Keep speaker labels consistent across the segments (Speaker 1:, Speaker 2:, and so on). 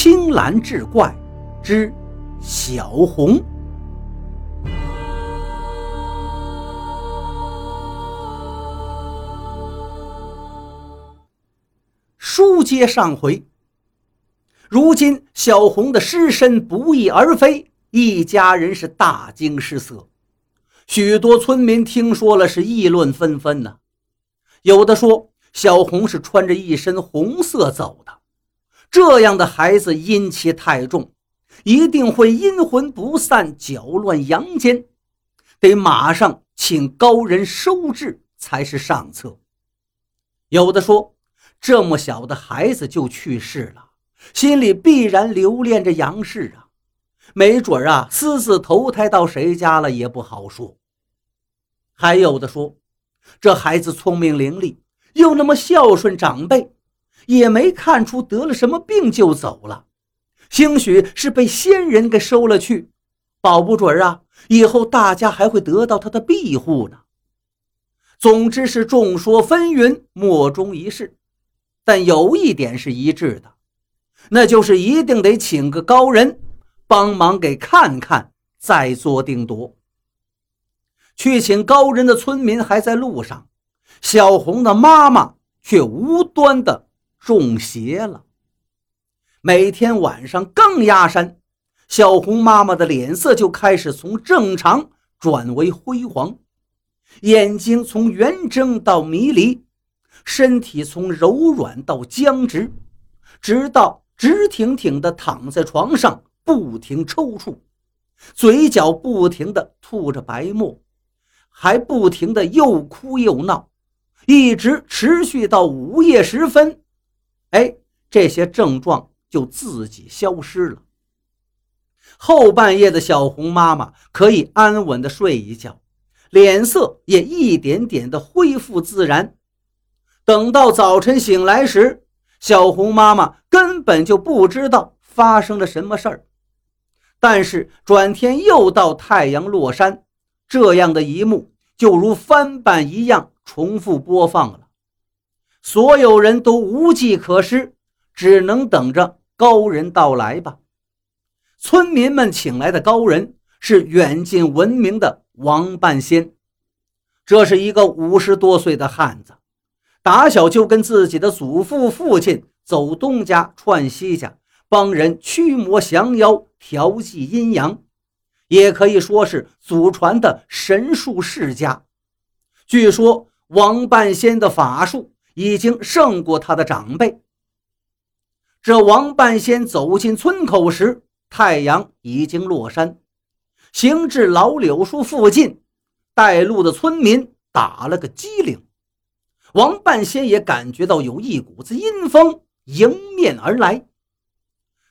Speaker 1: 青蓝志怪之小红。书接上回，如今小红的尸身不翼而飞，一家人是大惊失色。许多村民听说了，是议论纷纷呢。有的说，小红是穿着一身红色走的，这样的孩子阴气太重，一定会阴魂不散，搅乱阳间，得马上请高人收治才是上策。有的说，这么小的孩子就去世了，心里必然留恋着杨氏啊，没准啊私自投胎到谁家了也不好说。还有的说，这孩子聪明伶俐，又那么孝顺长辈，也没看出得了什么病就走了，兴许是被仙人给收了去，保不准啊，以后大家还会得到他的庇护呢。总之是众说纷纭，莫衷一是。但有一点是一致的，那就是一定得请个高人帮忙给看看，再做定夺。去请高人的村民还在路上，小红的妈妈却无端的中邪了。每天晚上刚压山，小红妈妈的脸色就开始从正常转为灰黄，眼睛从圆睁到迷离。身体从柔软到僵直，直到直挺挺地躺在床上，不停抽搐，嘴角不停地吐着白沫，还不停地又哭又闹，一直持续到午夜时分。哎，这些症状就自己消失了。后半夜的小红妈妈可以安稳的睡一觉，脸色也一点点的恢复自然。等到早晨醒来时，小红妈妈根本就不知道发生了什么事儿。但是转天又到太阳落山，这样的一幕就如翻版一样重复播放了。所有人都无计可施，只能等着高人到来吧。村民们请来的高人是远近闻名的王半仙，这是一个五十多岁的汉子。打小就跟自己的祖父、父亲走东家串西家，帮人驱魔降妖、调剂阴阳，也可以说是祖传的神术世家。据说王半仙的法术已经胜过他的长辈。这王半仙走进村口时，太阳已经落山，行至老柳树附近，带路的村民打了个激灵。王半仙也感觉到有一股子阴风迎面而来，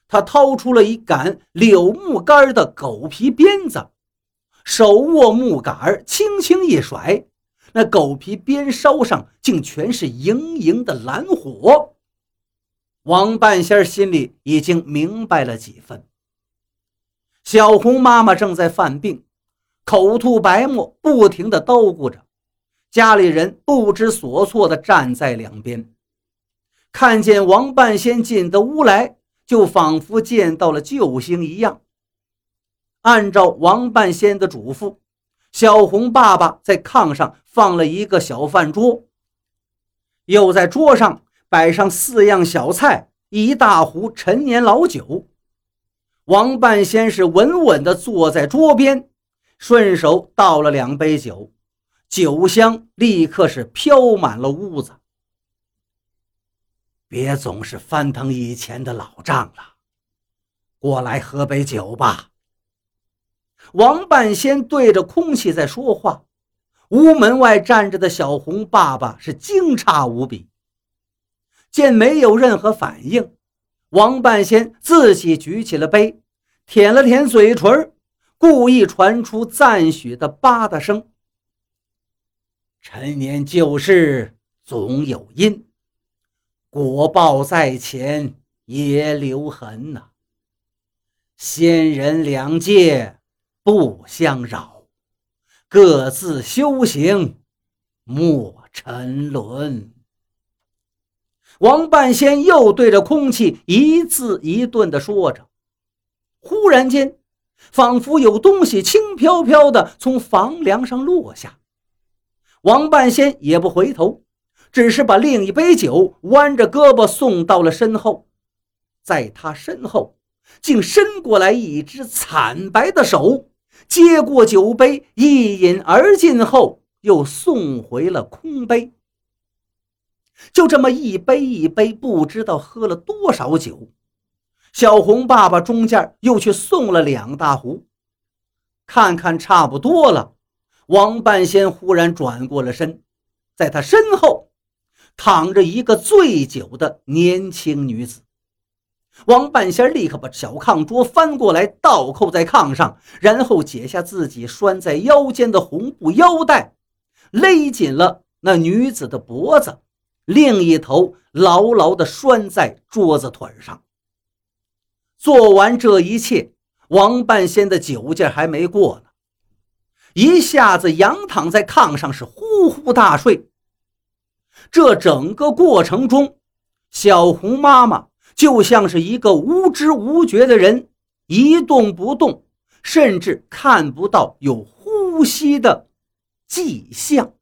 Speaker 1: 他掏出了一杆柳木杆的狗皮鞭子，手握木杆轻轻一甩，那狗皮鞭梢上竟全是莹莹的蓝火。王半仙心里已经明白了几分。小红妈妈正在犯病，口吐白沫，不停地叨咕着。家里人不知所措地站在两边，看见王半仙进的屋来，就仿佛见到了救星一样。按照王半仙的嘱咐，小红爸爸在炕上放了一个小饭桌，又在桌上摆上四样小菜、一大壶陈年老酒。王半仙是稳稳地坐在桌边，顺手倒了两杯酒。酒香立刻是飘满了屋子。别总是翻腾以前的老账了，过来喝杯酒吧。王半仙对着空气在说话，屋门外站着的小红爸爸是惊诧无比。见没有任何反应，王半仙自己举起了杯，舔了舔嘴唇，故意传出赞许的吧嗒声。陈年旧事总有因，果报在前也留痕呐。仙人两界不相扰，各自修行莫沉沦。王半仙又对着空气一字一顿地说着。忽然间，仿佛有东西轻飘飘地从房梁上落下。王半仙也不回头，只是把另一杯酒弯着胳膊送到了身后。在他身后，竟伸过来一只惨白的手，接过酒杯，一饮而尽后，又送回了空杯。就这么一杯一杯，不知道喝了多少酒。小红爸爸中间又去送了两大壶，看看差不多了。王半仙忽然转过了身，在他身后躺着一个醉酒的年轻女子。王半仙立刻把小炕桌翻过来，倒扣在炕上，然后解下自己拴在腰间的红布腰带，勒紧了那女子的脖子。另一头牢牢地拴在桌子腿上。做完这一切，王半仙的酒劲还没过呢，一下子仰躺在炕上，是呼呼大睡。这整个过程中，小红妈妈就像是一个无知无觉的人，一动不动，甚至看不到有呼吸的迹象。